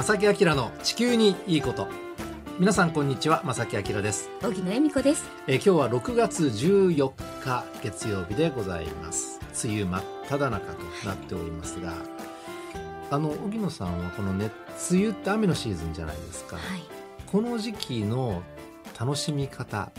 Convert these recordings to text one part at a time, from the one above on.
正木明の地球にいいこと。皆さんこんにちは正木明です。荻野恵美子です。えー今日は6月14日月曜日でございます。梅雨真っ只中となっておりますがあの荻野さんはこのね梅雨って雨のシーズンじゃないですか、はい。この時期の楽しみ方。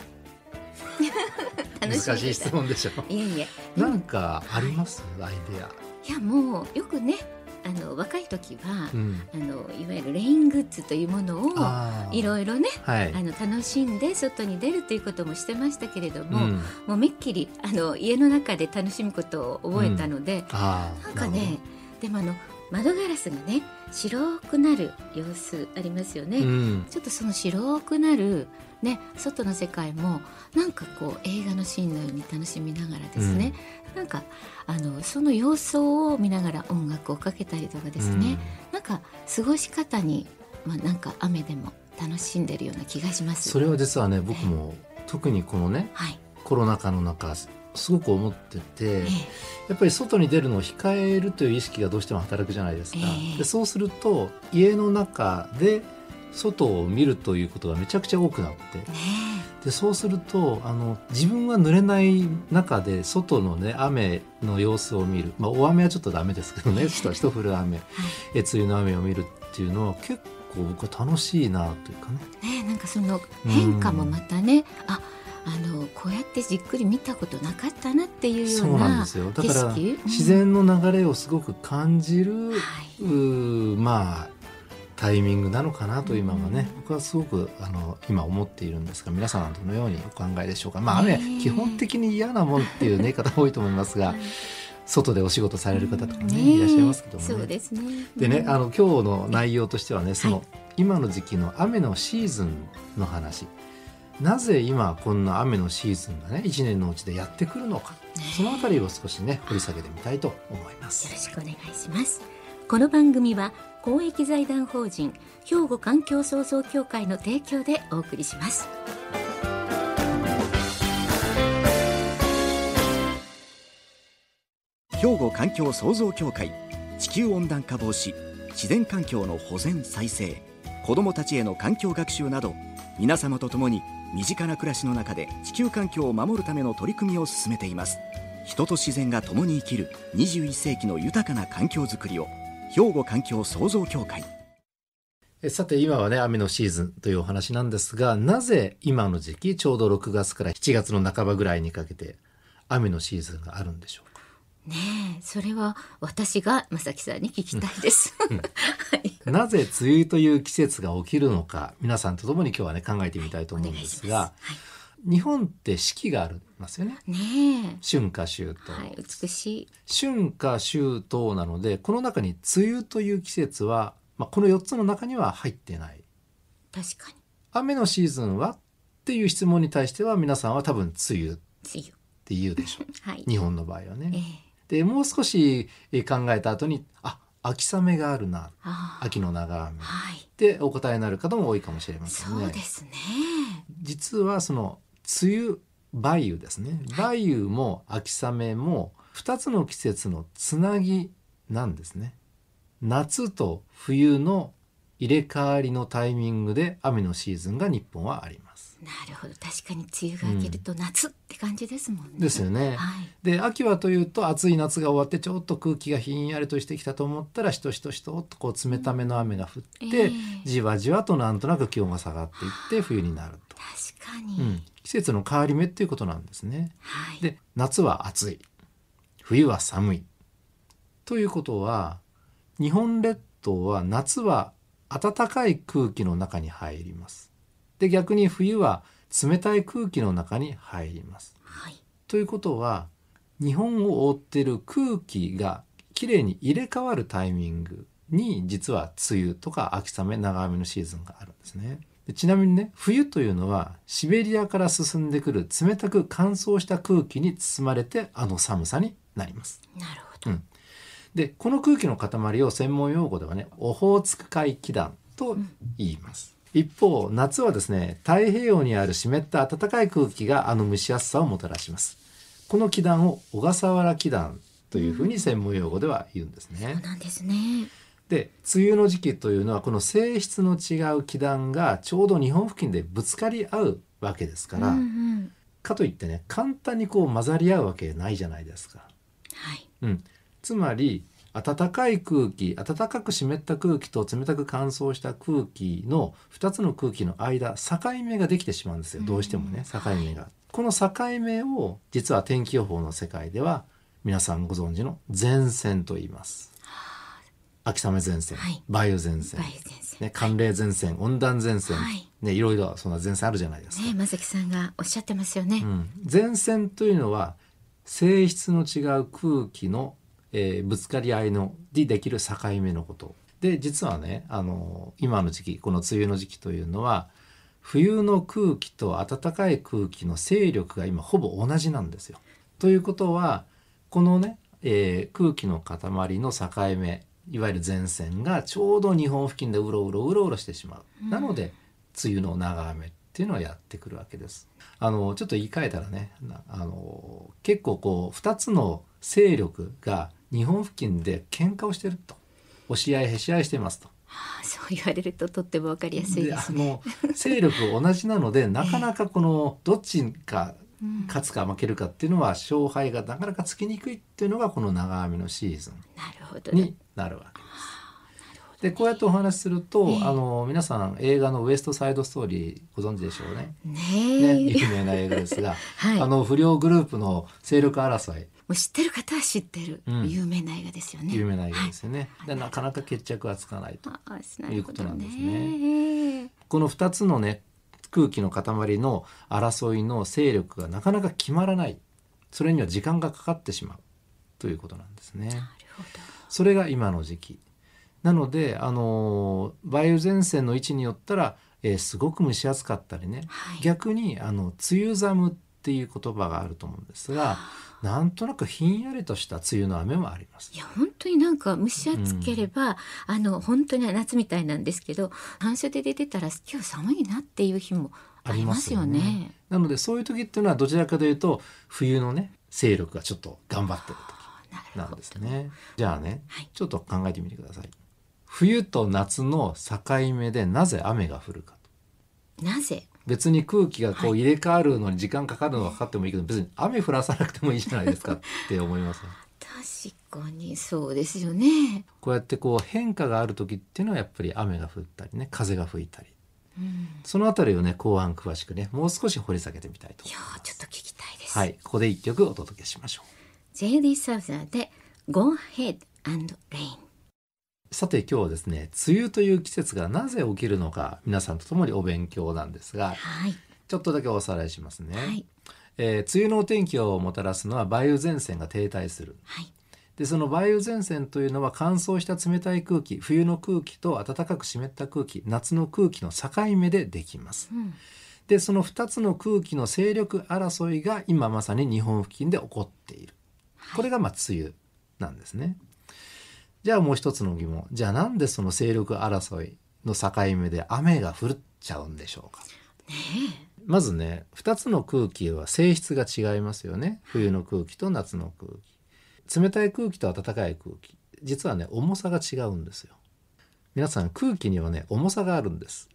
難しい質問でしょ。いえいえ。なんかあります？アイデア、いやもうよくねあの若い時は、うん、あのいわゆるレイングッズというものをいろいろねはい。あの楽しんで外に出るということもしてましたけれども、うん、もうめっきりあの家の中で楽しむことを覚えたので、あー。なんかねでもあの窓ガラスがね白くなる様子ありますよね。うん。ちょっとその白くなる、ね、外の世界もなんかこう映画のシーンのように楽しみながらですね、なんかあのその様相を見ながら音楽をかけたりとかですね、なんか過ごし方に、まあ、なんか雨でも楽しんでるような気がします。それは実はね僕も特にこのねはい、コロナ禍の中すごく思っててえやっぱり外に出るのを控えるという意識がどうしても働くじゃないですか、ええ。でそうすると家の中で外を見るということがめちゃくちゃ多くなってでそうするとあの自分は濡れない中で外のね雨の様子を見る、まあ、大雨はちょっとダメですけどねちょっと一降る雨。えはえ梅雨の雨を見るっていうのは結構僕は楽しいなというかね。いねなんかその変化もまたね、ああのこうやってじっくり見たことなかったなっていうよそううなんなですよ。だ景から色？自然の流れをすごく感じる、うんまあタイミングなのかなと今はね、うん。僕はすごくあの今思っているんですが皆さんはどのようにお考えでしょうか。まあ雨、基本的に嫌なもんっていう、ね、方多いと思いますが外でお仕事される方とかね、ねいらっしゃいますけどもね。そうですね。でねうん。あの今日の内容としてはねその、はい。今の時期の雨のシーズンの話なぜ今こんな雨のシーズンがね一年のうちでやってくるのかねそのあたりを少しね掘り下げてみたいと思いますよろ。しくお願いします。この番組は公益財団法人兵庫環境創造協会の提供でお送りします。兵庫環境創造協会地球温暖化防止自然環境の保全再生子どもたちへの環境学習など皆様と共に身近な暮らしの中で地球環境を守るための取り組みを進めています人と自然が共に生きる21世紀の豊かな環境づくりを兵庫環境創造協会えさて今はね雨のシーズンというお話なんですがなぜ今の時期ちょうど6月から7月の半ばぐらいにかけて雨のシーズンがあるんでしょうか？ねえ、それは私が正木さんに聞きたいです。はい。なぜ梅雨という季節が起きるのか皆さんと共に今日はね考えてみたいと思うんですが、はい。日本って四季がありますよねね春夏秋え、冬、はい、美しい。春夏秋冬なのでこの中に梅雨という季節は、まあ、この4つの中には入ってない確かに。雨のシーズンはっていう質問に対しては皆さんは多分梅雨っ。て言うでしょう はい。日本の場合はねええ。でもう少しえー考えた後にあ秋雨があるな。秋の長雨っはい。てお答えになる方も多いかもしれませんねそうですね。実はその梅雨梅雨ですね梅雨も秋雨も2つの季節のつなぎなんですね夏と冬の入れ替わりのタイミングで雨のシーズンが日本はありますなるほど。確かに梅雨が明けると夏って感じですもんね。ですよねはい。で秋はというと暑い夏が終わってちょっと空気がひんやりとしてきたと思ったらしとしとしとっとこう冷ための雨が降って、ええじわじわとなんとなく気温が下がっていって冬になると、確かに。うん、季節の変わり目っていうことなんですね。はい。で夏は暑い冬は寒いということは日本列島は夏は暖かい空気の中に入ります。で逆に冬は冷たい空気の中に入ります。はい。ということは日本を覆っている空気がきれいに入れ替わるタイミングに実は梅雨とか秋雨長雨のシーズンがあるんですね。でちなみにね冬というのはシベリアから進んでくる冷たく乾燥した空気に包まれてあの寒さになります。なるほど。うんでこの空気の塊を専門用語ではねオホーツク海気団と言います。一方夏はですね太平洋にある湿った暖かい空気があの蒸し暑さをもたらします。この気団を小笠原気団というふうに専門用語では言うんですね。そうなんですね。で梅雨の時期というのはこの性質の違う気団がちょうど日本付近でぶつかり合うわけですから、うんうんかといってね簡単にこう混ざり合うわけないじゃないですか。はいうん、つまり暖かい空気暖かく湿った空気と冷たく乾燥した空気の2つの空気の間境目ができてしまうんですよ。どうしてもね境目が。この境目を実は天気予報の世界では皆さんご存知の前線と言います。秋雨前線、はい。梅雨前線。ね、寒冷前線温暖前線、はい。ね、いろいろそんな前線あるじゃないですか。ね正木さんがおっしゃってますよね、うん、前線というのは性質の違う空気の、えーぶつかり合いのでできる境目のことで実はねあの今の時期この梅雨の時期というのは冬の空気と暖かい空気の勢力が今ほぼ同じなんですよ。ということはこのね、えー空気の塊の境目いわゆる前線がちょうど日本付近でうろうろうろうろしてしまう。なので梅雨の長雨っていうのはやってくるわけです。あのちょっと言い換えたらねあの結構こう2つの勢力が日本付近で喧嘩をしてると。押し合いへし合いしてますと。ああそう言われるととってもわかりやすいであの勢力同じなので なかなかこのどっちかうん。勝つか負けるかっていうのは勝敗がなかなかつきにくいっていうのがこの長雨のシーズンになるわけです。でこうやってお話しすると、ええ。あの皆さん映画の「ウエスト・サイド・ストーリー」ご存知でしょうね。ねね、え、有名な映画ですが、はい。あの不良グループの勢力争い。もう知ってる方は知ってる、うん。有名な映画ですよね。有名な映画ですよね、でなかなか決着はつかないと。いうことなんですね。この2つのね空気の塊の争いの勢力がなかなか決まらない。それには時間がかかってしまう。ということなんですね。それが今の時期。なのであの梅雨前線の位置によったら、えーすごく蒸し暑かったりね、はい。逆にあの梅雨寒っていう言葉があると思うんですがなんとなくひんやりとした梅雨の雨もありますい。や本当になんか蒸し暑ければ、あの本当に夏みたいなんですけど半袖で出たら今日寒いなっていう日もありますよね。なのでそういう時っていうのはどちらかというと冬のね勢力がちょっと頑張ってるな時なんですね。じゃあね、はいちょっと考えてみてください。冬と夏の境目でなぜ雨が降るかと。なぜ？別に空気がこはう入れ替わるのに時間かかるのはかかってもいいけど、別に雨降らさなくてもいいじゃないですかって思いますね。確かにそうですよね。こうやってこう変化がある時っていうのはやっぱり雨が降ったりね風が吹いたりうん、そのあたりをね後半詳しくねもう少し掘り下げてみたいといや思いますーちょっと聞きたいです。はいここで一曲お届けしましょう JD サウザーで Go Ahead and Rain。さて今日はですね梅雨という季節がなぜ起きるのか皆さんと共にお勉強なんですがはい。ちょっとだけおさらいしますね、はい。えー梅雨のお天気をもたらすのは梅雨前線が停滞する。はい。でその梅雨前線というのは乾燥した冷たい空気冬の空気と暖かく湿った空気夏の空気の境目でできます。うん。でその2つの空気の勢力争いが今まさに日本付近で起こっている。これがまあ梅雨なんですねじゃあもう一つの疑問。じゃあなんでその勢力争いの境目で雨が降っちゃうんでしょうか？ねまずね2つの空気は性質が違いますよね。冬の空気と夏の空気。冷たい空気と暖かい空気。実はね重さが違うんですよ。皆さん空気にはね重さがあるんです、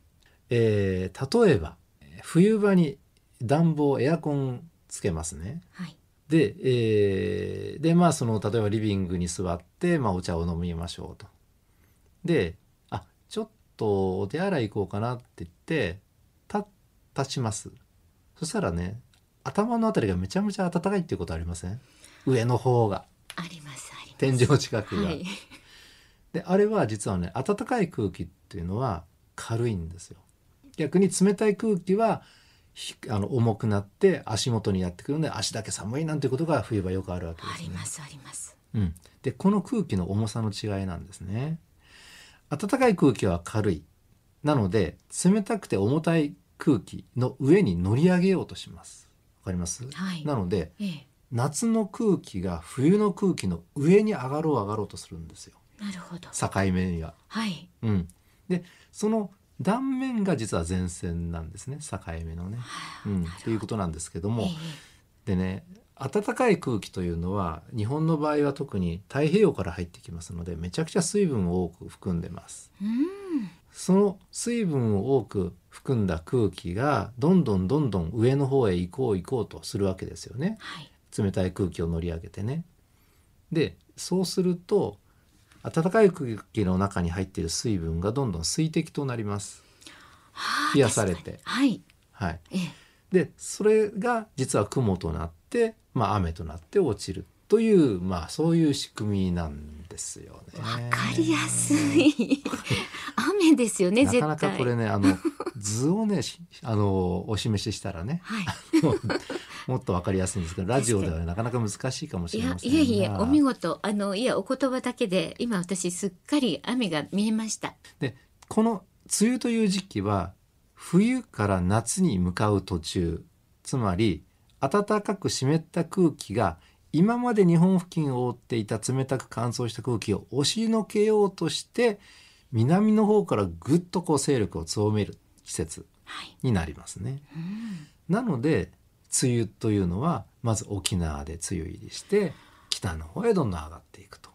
えー例えば冬場に暖房エアコンつけますね。えはいで,、えーでまあその例えばリビングに座って、まあ、お茶を飲みましょうと。であちょっとお手洗い行こうかなって言って立立ちます。そしたらね頭のあたりがめちゃめちゃ暖かいっていうことありません？上の方が。ありますあります。天井近くが、はい。であれは実はね暖かい空気っていうのは軽いんですよ。逆に冷たい空気はひあの重くなって足元にやってくるので足だけ寒いなんてことが冬場よくあるわけですね。ありますあります。うん、でこの空気の重さの違いなんですね。暖かい空気は軽い。なので冷たくて重たい空気の上に乗り上げようとします。わかります、はい。なのでええ。夏の空気が冬の空気の上に上がろう上がろうとするんですよ。なるほど。境目には、はい。うん、でその断面が実は前線なんですね。境目のね、うん、ということなんですけども、ええ。でね暖かい空気というのは日本の場合は特に太平洋から入ってきますのでめちゃくちゃ水分を多く含んでます。うん。その水分を多く含んだ空気がどんどんどんどん上の方へ行こう行こうとするわけですよね。はい。冷たい空気を乗り上げてね。でそうすると暖かい空気の中に入っている水分がどんどん水滴となります。はあ冷やされて。はい。はい、ええ。でそれが実は雲となって、まあ、雨となって落ちるという、まあ、そういう仕組みなんですよね。わかりやすい。雨ですよねなかなかこれねあの図をねし あのお示ししたらね。はいもっとわかりやすいんですけどラジオではなかなか難しいかもしいやれませんが。いえいえお見事あのいやお言葉だけで今私すっかり雨が見えました。でこの梅雨という時期は冬から夏に向かう途中つまり暖かく湿った空気が今まで日本付近を覆っていた冷たく乾燥した空気を押しのけようとして南の方からぐっとこう勢力を強める季節はい、になりますね。うん。なので梅雨というのはまず沖縄で梅雨入りして北の方へどんどん上がっていくと。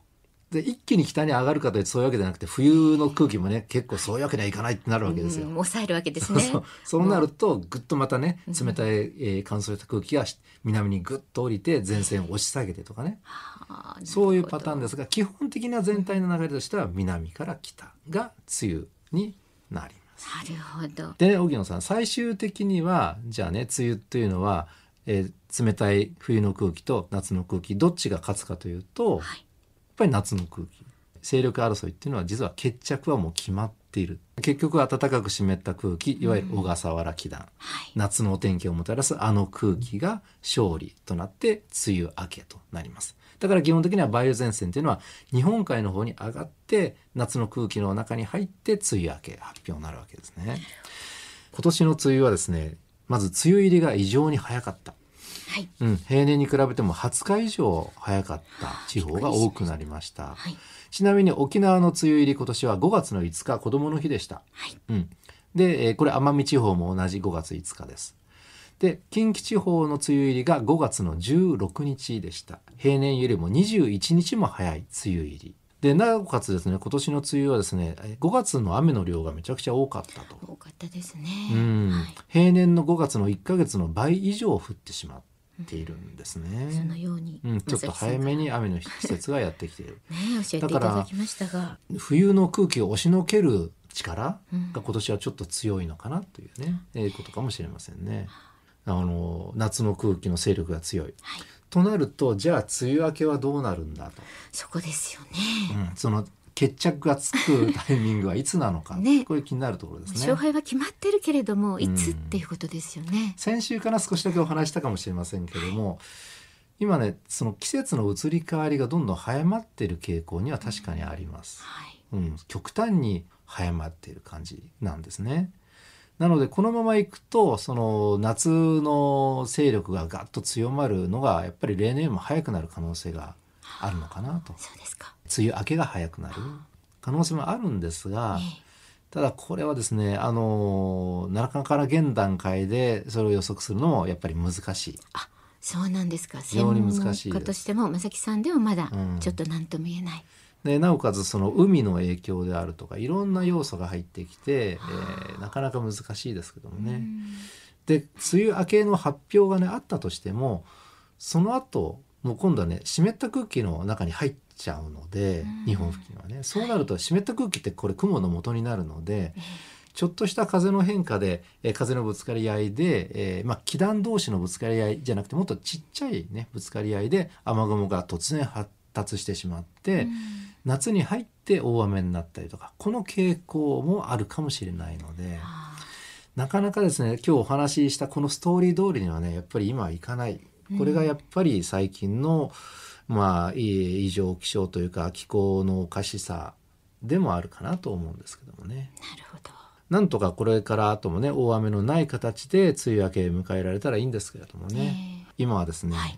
で一気に北に上がるかというとそういうわけじゃなくて冬の空気もね結構そういうわけにはいかないってなるわけですよ。うん抑えるわけですねそうそうなるとぐっとまたねうん冷たい、えー乾燥した空気がし南にぐっと降りて前線を押し下げてとかねはあそういうパターンですが基本的な全体の流れとしては南から北が梅雨になります。なるほど。でね荻野さん最終的にはじゃあね梅雨というのは、えー冷たい冬の空気と夏の空気どっちが勝つかというと、やっはいぱり夏の空気。勢力争いっていうのは実は決着はもう決まっている。結局暖かく湿った空気いわゆる小笠原気団、はい。夏のお天気をもたらすあの空気が勝利となって梅雨明けとなりますだから基本的には梅雨前線っていうのは日本海の方に上がって夏の空気の中に入って梅雨明け発表になるわけですね。今年の梅雨はですねまず梅雨入りが異常に早かった、はい。うん、平年に比べても20日以上早かった地方が多くなりました。はい。ちなみに沖縄の梅雨入り今年は5月の5日子供の日でした。はい。うん、で、えーこれ奄美地方も同じ5月5日です。で近畿地方の梅雨入りが5月の16日でした。平年よりも21日も早い梅雨入り。でなおかつですね今年の梅雨はですねえー5月の雨の量がめちゃくちゃ多かったと、多かったですね。うん。はい。平年の5月の1ヶ月の倍以上降ってしまっているんですそのね、ように、うん、ちょっと早めに雨の季節がやってきている。ね教えていただきましたが。冬の空気を押しのける力うんが今年はちょっと強いのかなというね、えーことかもしれませんね。あの夏の空気の勢力が強い。はい。となるとじゃあ梅雨明けはどうなるんだと、そこですよね、うん、その決着がつくタイミングはいつなのか、ね。これ気になるところですね。勝。敗は決まってるけれどもいつうんっていうことですよね、先週から少しだけお話したかもしれませんけども今ねその季節の移り変わりがどんどん早まっている傾向には確かにあります。はい。うん、極端に早まっている感じなんですね。なのでこのままいくとその夏の勢力がガッと強まるのがやっぱり例年よりも早くなる可能性があるのかなと。そうですか、梅雨明けが早くなる可能性もあるんですがえただこれはですねあのなかなか現段階でそれを予測するのもやっぱり難しい。あそうなんですか。非常に難しいです。専門家としても正木さんではまだうん。ちょっと何とも言えない、でなおかつその海の影響であるとかいろんな要素が入ってきて、えーなかなか難しいですけどもね。うん。で梅雨明けの発表がねあったとしてもその後もう今度はね湿った空気の中に入っちゃうので、うん。日本付近はね。そうなると湿った空気ってこれ雲の元になるので、え。ちょっとした風の変化で、えー風のぶつかり合いで、えーまあ、気団同士のぶつかり合いじゃなくてもっとちっちゃいねぶつかり合いで雨雲が突然発達してしまって、うん。夏に入って大雨になったりとかこの傾向もあるかもしれないので。あなかなかですね今日お話ししたこのストーリー通りにはねやっぱり今はいかない。これがやっぱり最近の、まあいい異常気象というか気候のおかしさでもあるかなと思うんですけどもね。ーなるほど。なんとかこれから後もね大雨のない形で梅雨明け迎えられたらいいんですけれどもね、今はですね、はい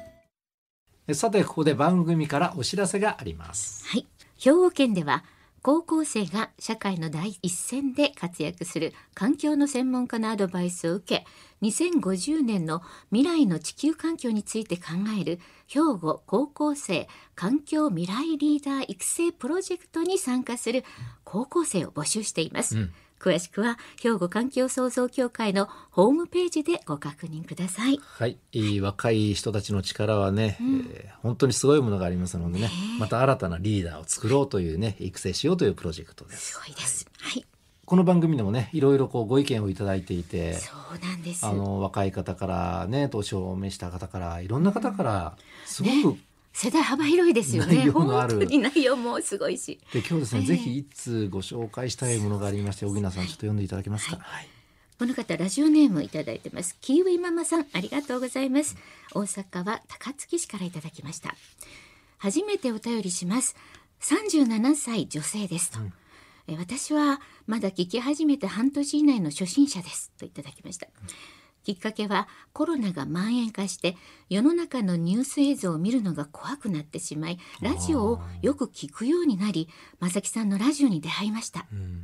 さてここで番組からお知らせがあります。はい。兵庫県では高校生が社会の第一線で活躍する環境の専門家のアドバイスを受け2050年の未来の地球環境について考える兵庫高校生環境未来リーダー育成プロジェクトに参加する高校生を募集しています、うん詳しくは兵庫環境創造協会のホームページでご確認ください。はい、若い人たちの力はね、えー本当にすごいものがありますのでね。また新たなリーダーを作ろうというね育成しようというプロジェクトで。すすごいです。はい。この番組でもねいろいろこうご意見をいただいていてそうなんです。あの若い方からね年を召した方からいろんな方からすごく、世代幅広いですよね。本当に内容もすごいし。で今日ですね、ええ。ぜひ一通ご紹介したいものがありまして小木さんちょっと読んでいただけますか、はい。この方ラジオネームいただいてます。キーウィママさんありがとうございます。大阪は高槻市からいただきました。初めてお便りします。37歳女性ですと、え私はまだ聞き始めて半年以内の初心者です。といただきましたきっかけはコロナが蔓延化して世の中のニュース映像を見るのが怖くなってしまいラジオをよく聞くようになり正木さんのラジオに出会いました。うん。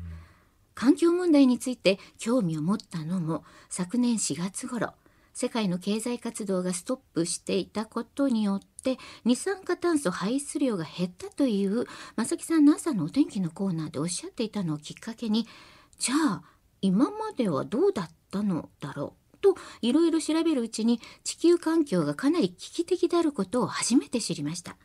環境問題について興味を持ったのも昨年4月頃世界の経済活動がストップしていたことによって二酸化炭素排出量が減ったという正木さんの朝のお天気のコーナーでおっしゃっていたのをきっかけにじゃあ今まではどうだったのだろう？といろいろ調べるうちに地球環境がかなり危機的であることを初めて知りました。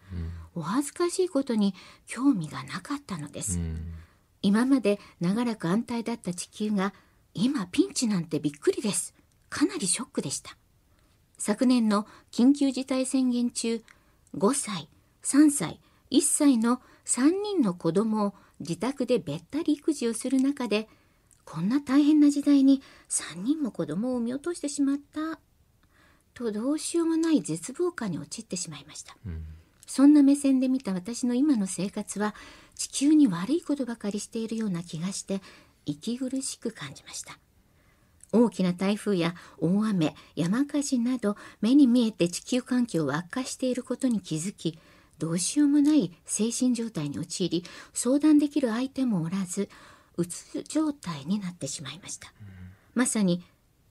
お恥ずかしいことに興味がなかったのです。うん今まで長らく安泰だった地球が今ピンチなんてびっくりです。かなりショックでした。昨年の緊急事態宣言中、5歳、3歳、1歳の3人の子供を自宅でべったり育児をする中で、こんな大変な時代に3人も子供を産み落としてしまった。とどうしようもない絶望感に陥ってしまいました。うんそんな目線で見た私の今の生活は地球に悪いことばかりしているような気がして息苦しく感じました大きな台風や大雨山火事など目に見えて地球環境を悪化していることに気づきどうしようもない精神状態に陥り相談できる相手もおらずうつ状態になってしまいました、まさに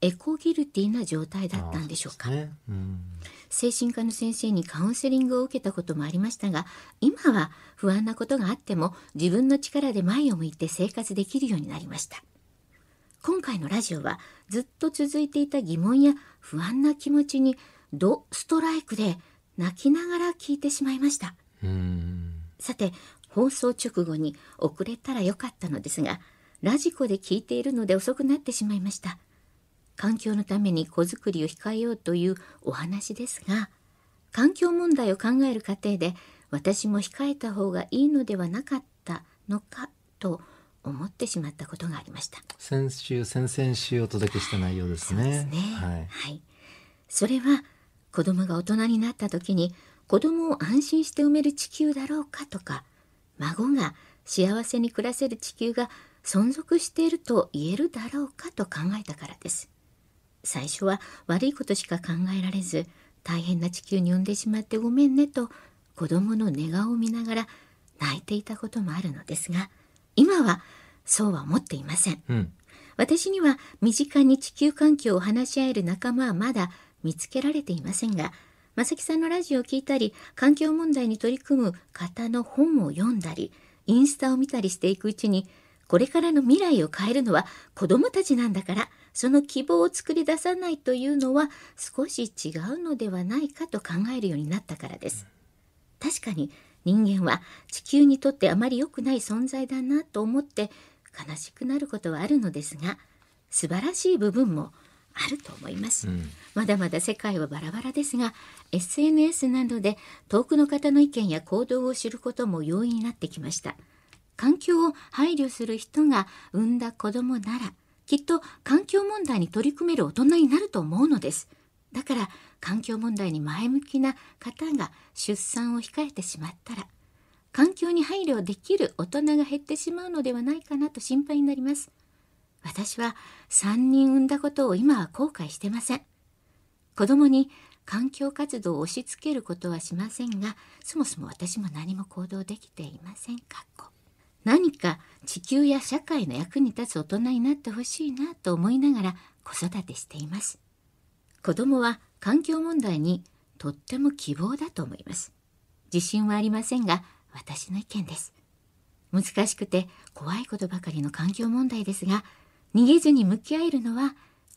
エコギルティな状態だったんでしょうか。ね。うん。精神科の先生にカウンセリングを受けたこともありましたが今は不安なことがあっても自分の力で前を向いて生活できるようになりました。今回のラジオはずっと続いていた疑問や不安な気持ちにドストライクで泣きながら聞いてしまいました。うん。さて放送直後に遅れたらよかったのですがラジコで聞いているので遅くなってしまいました環境のために子作りを控えようというお話ですが環境問題を考える過程で私も控えた方がいいのではなかったのかと思ってしまったことがありました先週先々週お届けした内容ですねね。はいはい。それは子供が大人になった時に子供を安心して産める地球だろうかとか、孫が幸せに暮らせる地球が存続していると言えるだろうかと考えたからです。最初は悪いことしか考えられず、大変な地球に産んでしまってごめんねと子供の寝顔を見ながら泣いていたこともあるのですが、今はそうは思っていません。うん私には身近に地球環境を話し合える仲間はまだ見つけられていませんが、正木さんのラジオを聞いたり、環境問題に取り組む方の本を読んだり、インスタを見たりしていくうちに、これからの未来を変えるのは子供たちなんだから、その希望を作り出さないというのは少し違うのではないかと考えるようになったからです。確かに人間は地球にとってあまり良くない存在だなと思って悲しくなることはあるのですが素晴らしい部分もあると思います、うん。まだまだ世界はバラバラですが SNS などで遠くの方の意見や行動を知ることも容易になってきました。環境を配慮する人が産んだ子供ならきっと環境問題に取り組める大人になると思うのです。だから環境問題に前向きな方が出産を控えてしまったら環境に配慮できる大人が減ってしまうのではないかなと心配になります私は3人産んだことを今は後悔してません。子供に環境活動を押し付けることはしませんがそもそも私も何も行動できていません。かっこ。何か地球や社会の役に立つ大人になってほしいなと思いながら子育てしています。子供は環境問題にとっても希望だと思います。自信はありませんが私の意見です。難しくて怖いことばかりの環境問題ですが逃げずに向き合えるのは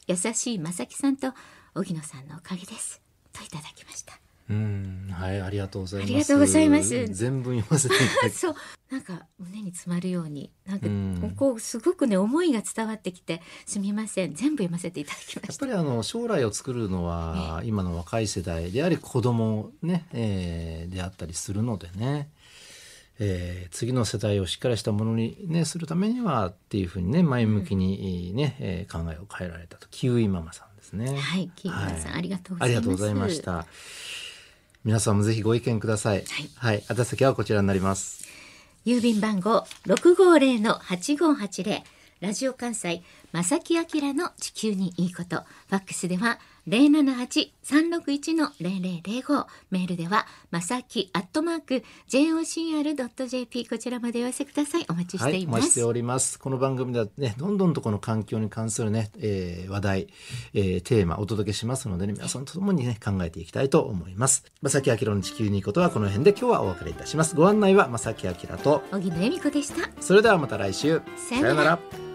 優しい正木さんと荻野さんのおかげです。といただきました。うんはいありがとうございます。ありがとうございます。全文読ませていただき。そうなんか胸に詰まるようになんかうん。こうすごくね思いが伝わってきてすみません。全部読ませていただきまやっしたぱりあの将来を作るのは今の若い世代であり子供ね、えーであったりするのでね、えー次の世代をしっかりしたものに、ね、するためにはっていうふうにね前向きにね、えー考えを変えられたとキウイママさんですね。はいキーマンさん、はいありがとうございました。皆さんもぜひご意見ください。はい、宛先はこちらになります。郵便番号650-8580ラジオ関西正木明の地球にいいこと。ファックスでは078-361-0005メールではまさきアットマーク jocr.jp こちらまでお寄せください。お待ちしはい、ています、お待ちしております。この番組ではね、どんどんとこの環境に関するね、えー話題、えーテーマお届けしますのでね、皆さんと共にね、考えていきたいと思います。正木明の地球にいいことはこの辺で。今日はお別れいたします。ご案内は正木明と、荻野恵美子でした。それではまた来週。さよなら